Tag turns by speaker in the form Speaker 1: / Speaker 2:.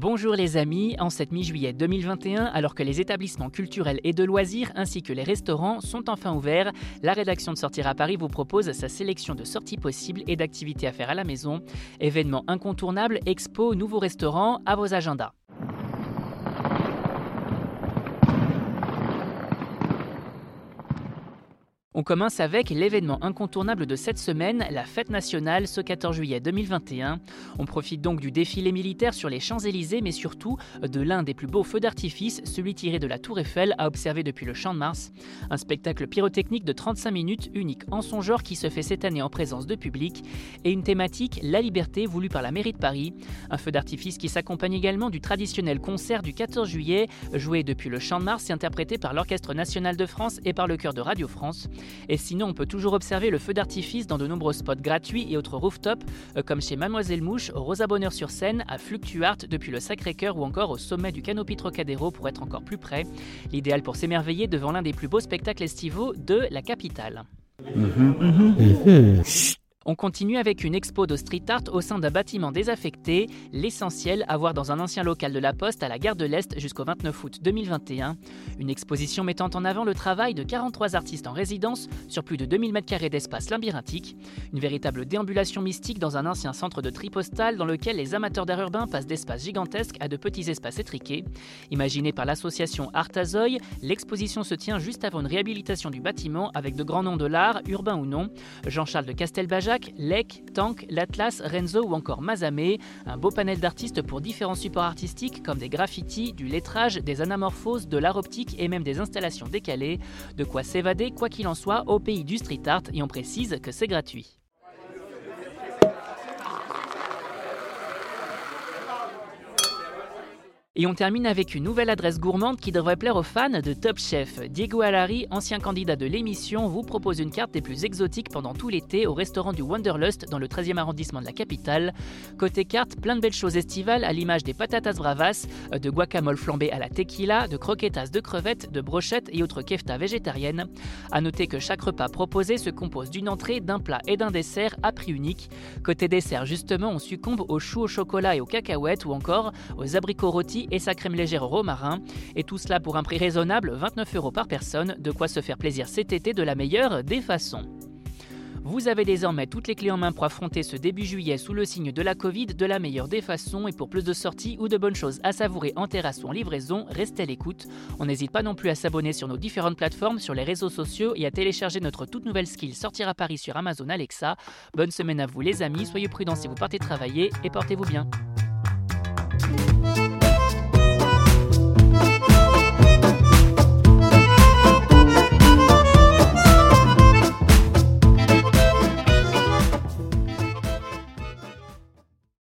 Speaker 1: Bonjour les amis, en cette mi-juillet 2021, alors que les établissements culturels et de loisirs ainsi que les restaurants sont enfin ouverts, la rédaction de Sortir à Paris vous propose sa sélection de sorties possibles et d'activités à faire à la maison. Événements incontournables, expos, nouveaux restaurants, à vos agendas. On commence avec l'événement incontournable de cette semaine, la fête nationale ce 14 juillet 2021. On profite donc du défilé militaire sur les Champs-Élysées, mais surtout de l'un des plus beaux feux d'artifice, celui tiré de la Tour Eiffel à observer depuis le Champ de Mars. Un spectacle pyrotechnique de 35 minutes, unique en son genre, qui se fait cette année en présence de public, et une thématique, la liberté, voulue par la mairie de Paris. Un feu d'artifice qui s'accompagne également du traditionnel concert du 14 juillet, joué depuis le Champ de Mars et interprété par l'Orchestre national de France et par le chœur de Radio France. Et sinon, on peut toujours observer le feu d'artifice dans de nombreux spots gratuits et autres rooftops, euh, comme chez Mademoiselle Mouche, au Rosa Bonheur sur scène, à Fluctuart, depuis le Sacré-Cœur ou encore au sommet du Canopy Trocadéro pour être encore plus près. L'idéal pour s'émerveiller devant l'un des plus beaux spectacles estivaux de la capitale. Mhm. Mhm. On continue avec une expo de street art au sein d'un bâtiment désaffecté, l'essentiel à voir dans un ancien local de la Poste à la gare de l'Est jusqu'au 29 août 2021. Une exposition mettant en avant le travail de 43 artistes en résidence sur plus de 2000 m2 d'espace labyrinthique. Une véritable déambulation mystique dans un ancien centre de tri postal dans lequel les amateurs d'art urbain passent d'espaces gigantesques à de petits espaces étriqués. Imaginée par l'association Artazoy, l'exposition se tient juste avant une réhabilitation du bâtiment avec de grands noms de l'art, urbain ou non. Jean-Charles de Castelbajac Lec, Tank, l'Atlas, Renzo ou encore Mazamé. Un beau panel d'artistes pour différents supports artistiques comme des graffitis, du lettrage, des anamorphoses, de l'art optique et même des installations décalées. De quoi s'évader, quoi qu'il en soit, au pays du street art et on précise que c'est gratuit. Et on termine avec une nouvelle adresse gourmande qui devrait plaire aux fans de Top Chef. Diego Alari, ancien candidat de l'émission, vous propose une carte des plus exotiques pendant tout l'été au restaurant du Wanderlust dans le 13e arrondissement de la capitale. Côté carte, plein de belles choses estivales à l'image des patatas bravas, de guacamole flambée à la tequila, de croquetas de crevettes, de brochettes et autres keftas végétariennes. À noter que chaque repas proposé se compose d'une entrée, d'un plat et d'un dessert à prix unique. Côté dessert, justement, on succombe aux choux au chocolat et aux cacahuètes ou encore aux abricots rôtis et sa crème légère romarin. Et tout cela pour un prix raisonnable, 29 euros par personne, de quoi se faire plaisir cet été de la meilleure des façons. Vous avez désormais toutes les clés en main pour affronter ce début juillet sous le signe de la Covid de la meilleure des façons et pour plus de sorties ou de bonnes choses à savourer en terrasse ou en livraison, restez à l'écoute. On n'hésite pas non plus à s'abonner sur nos différentes plateformes, sur les réseaux sociaux et à télécharger notre toute nouvelle skill Sortir à Paris sur Amazon Alexa. Bonne semaine à vous les amis, soyez prudents si vous partez travailler et portez-vous bien.